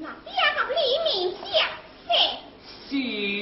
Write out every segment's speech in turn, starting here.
那两个黎明？是。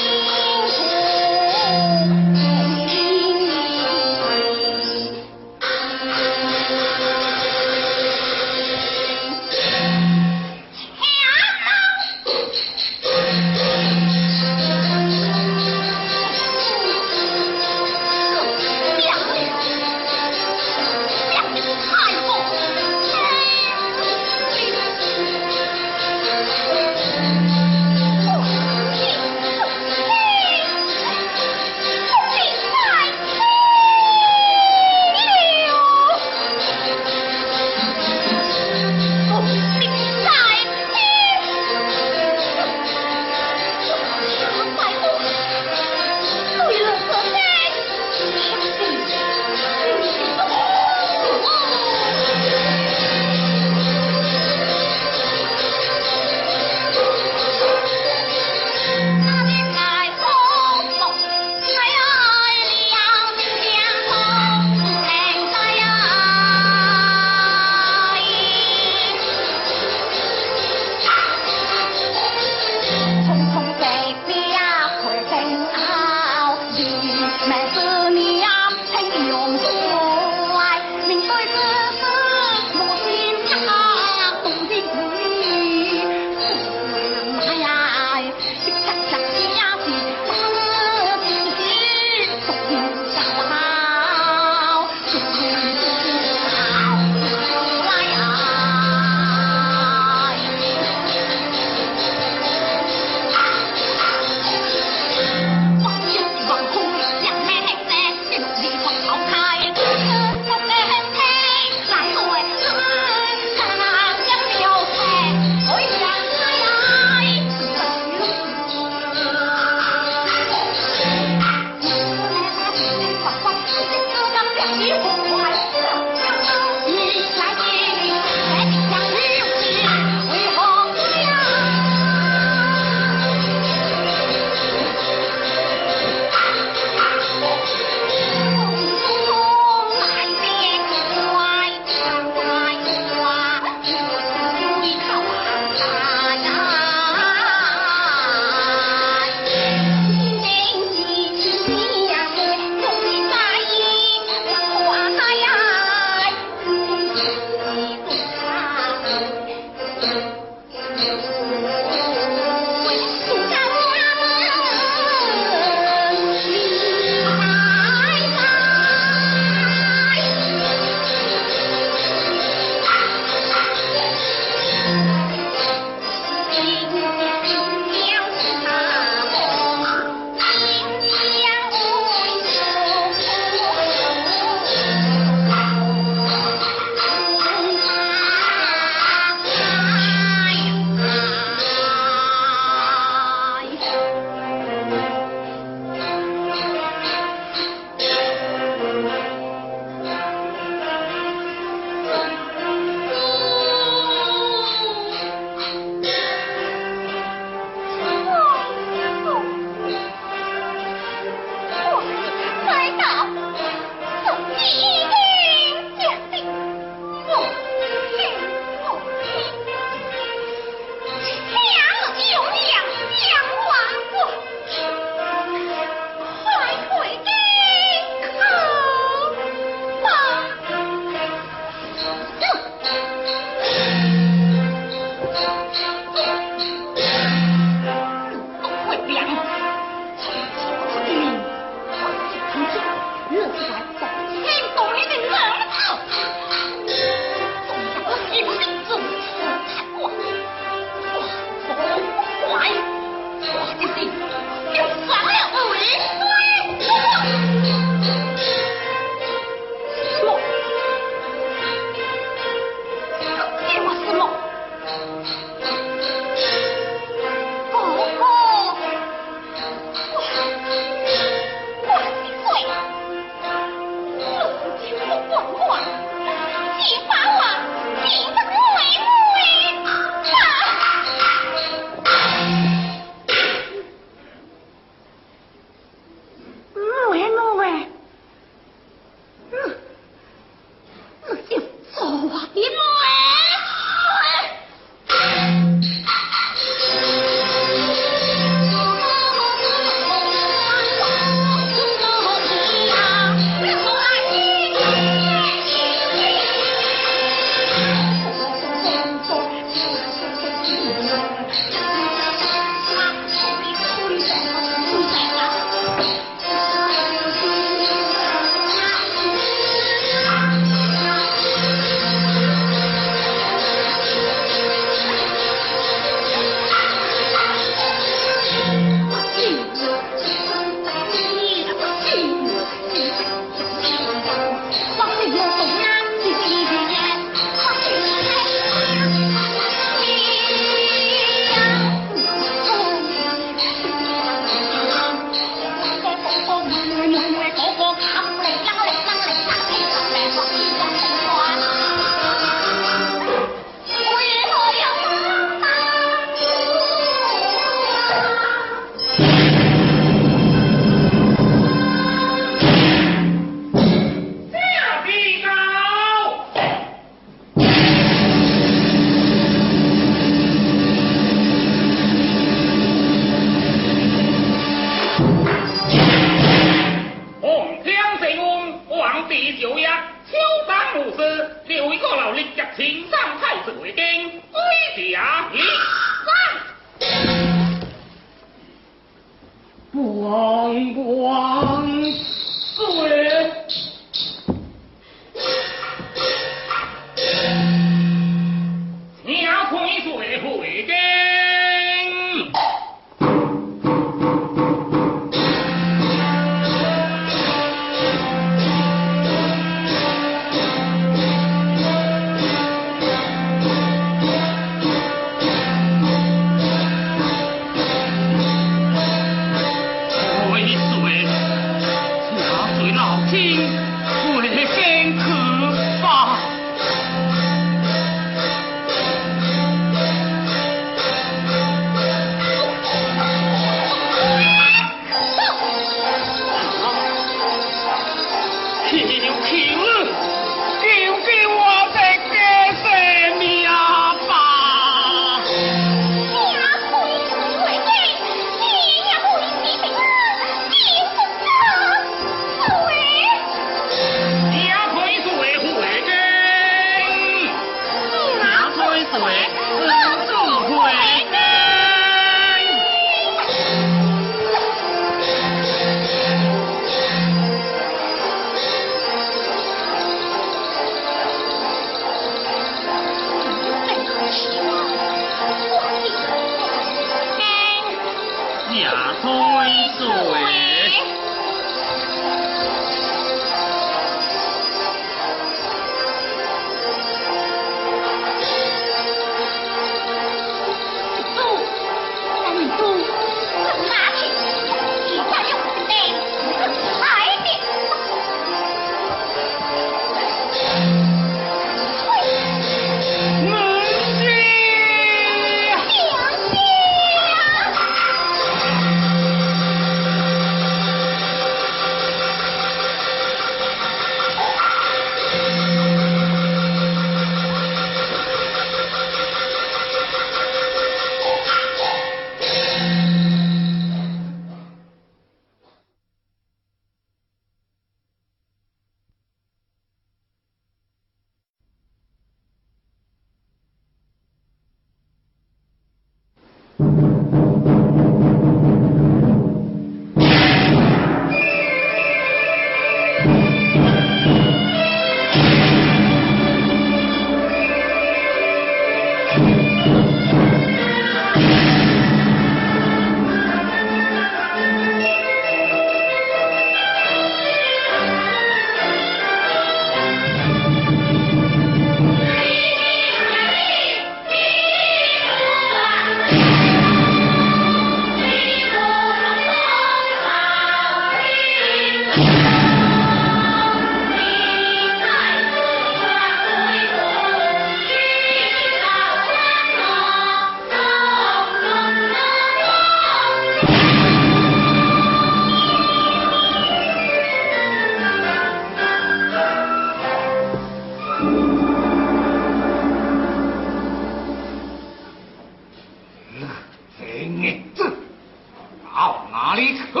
到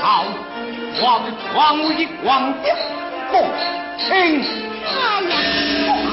好，皇皇位皇帝，不亲他呀。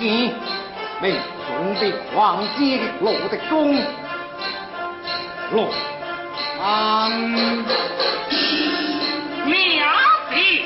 见，命中的狂击，路的攻，龙王娘子。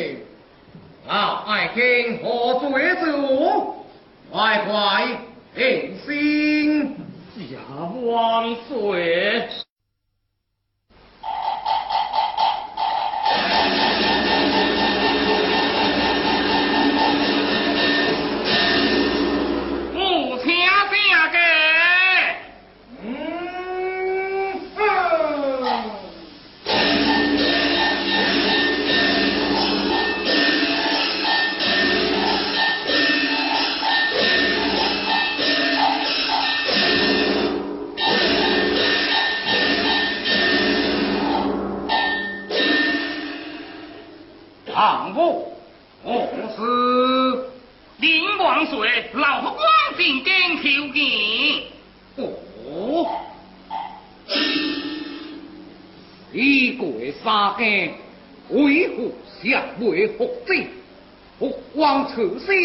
卿何足为主？快快平心，下万岁。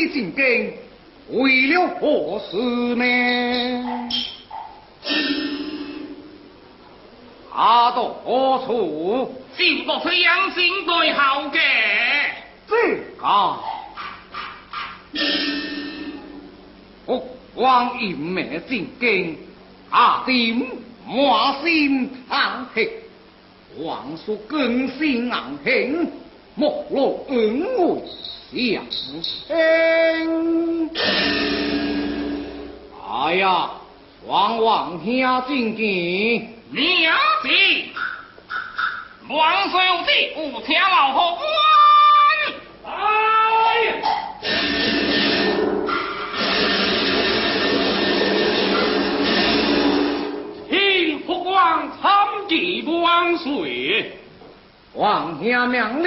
进京，为了何事呢？阿到何处？就不非养心对后嘅。这个我王严命进京，阿点满心叹息，王叔更心硬挺，莫落恩为相亲。哎呀，王王兄进京。娘子，王岁有弟有请老后官。哎！请父王参见万岁。王兄命令。